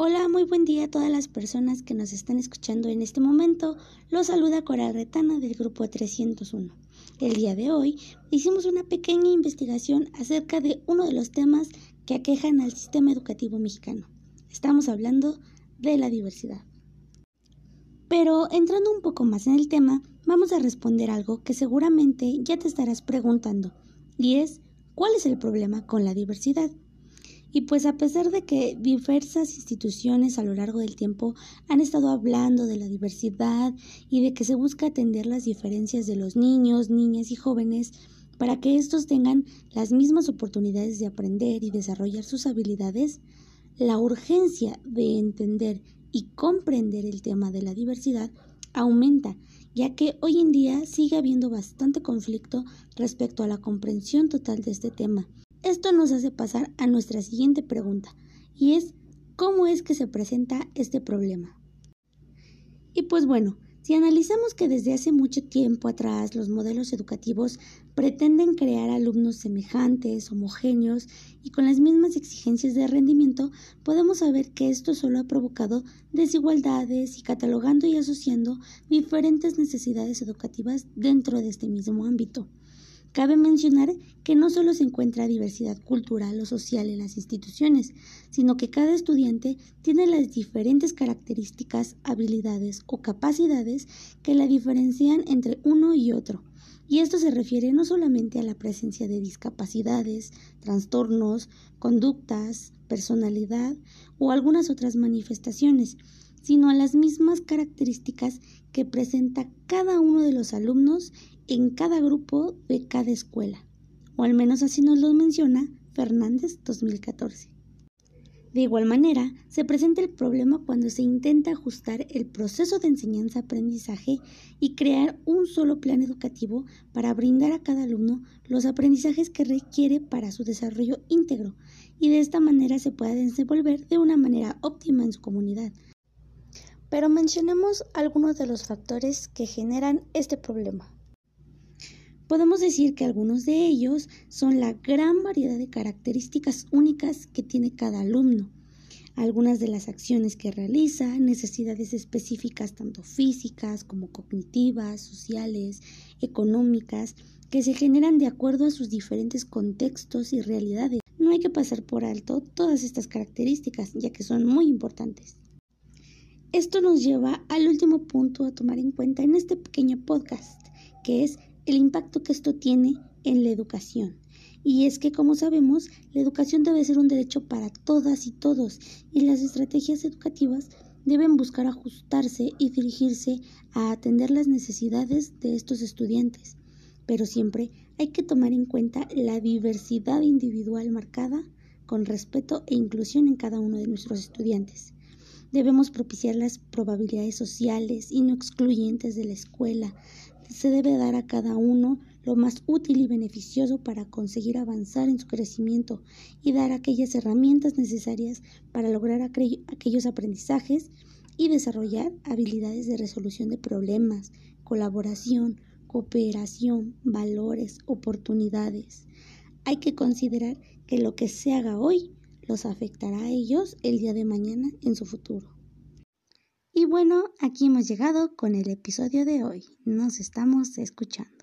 Hola, muy buen día a todas las personas que nos están escuchando en este momento. Los saluda Coral Retana del grupo 301. El día de hoy hicimos una pequeña investigación acerca de uno de los temas que aquejan al sistema educativo mexicano. Estamos hablando de la diversidad. Pero entrando un poco más en el tema, vamos a responder algo que seguramente ya te estarás preguntando, y es, ¿cuál es el problema con la diversidad? Y pues a pesar de que diversas instituciones a lo largo del tiempo han estado hablando de la diversidad y de que se busca atender las diferencias de los niños, niñas y jóvenes para que estos tengan las mismas oportunidades de aprender y desarrollar sus habilidades, la urgencia de entender y comprender el tema de la diversidad aumenta, ya que hoy en día sigue habiendo bastante conflicto respecto a la comprensión total de este tema esto nos hace pasar a nuestra siguiente pregunta, y es ¿cómo es que se presenta este problema? Y pues bueno, si analizamos que desde hace mucho tiempo atrás los modelos educativos pretenden crear alumnos semejantes, homogéneos y con las mismas exigencias de rendimiento, podemos saber que esto solo ha provocado desigualdades y catalogando y asociando diferentes necesidades educativas dentro de este mismo ámbito. Cabe mencionar que no solo se encuentra diversidad cultural o social en las instituciones, sino que cada estudiante tiene las diferentes características, habilidades o capacidades que la diferencian entre uno y otro. Y esto se refiere no solamente a la presencia de discapacidades, trastornos, conductas, personalidad o algunas otras manifestaciones, sino a las mismas características que presenta cada uno de los alumnos en cada grupo de cada escuela, o al menos así nos lo menciona Fernández 2014. De igual manera, se presenta el problema cuando se intenta ajustar el proceso de enseñanza-aprendizaje y crear un solo plan educativo para brindar a cada alumno los aprendizajes que requiere para su desarrollo íntegro y de esta manera se pueda desenvolver de una manera óptima en su comunidad. Pero mencionemos algunos de los factores que generan este problema. Podemos decir que algunos de ellos son la gran variedad de características únicas que tiene cada alumno, algunas de las acciones que realiza, necesidades específicas tanto físicas como cognitivas, sociales, económicas, que se generan de acuerdo a sus diferentes contextos y realidades. No hay que pasar por alto todas estas características, ya que son muy importantes. Esto nos lleva al último punto a tomar en cuenta en este pequeño podcast, que es el impacto que esto tiene en la educación. Y es que, como sabemos, la educación debe ser un derecho para todas y todos, y las estrategias educativas deben buscar ajustarse y dirigirse a atender las necesidades de estos estudiantes. Pero siempre hay que tomar en cuenta la diversidad individual marcada con respeto e inclusión en cada uno de nuestros estudiantes. Debemos propiciar las probabilidades sociales y no excluyentes de la escuela, se debe dar a cada uno lo más útil y beneficioso para conseguir avanzar en su crecimiento y dar aquellas herramientas necesarias para lograr aquellos aprendizajes y desarrollar habilidades de resolución de problemas, colaboración, cooperación, valores, oportunidades. Hay que considerar que lo que se haga hoy los afectará a ellos el día de mañana en su futuro. Y bueno, aquí hemos llegado con el episodio de hoy. Nos estamos escuchando.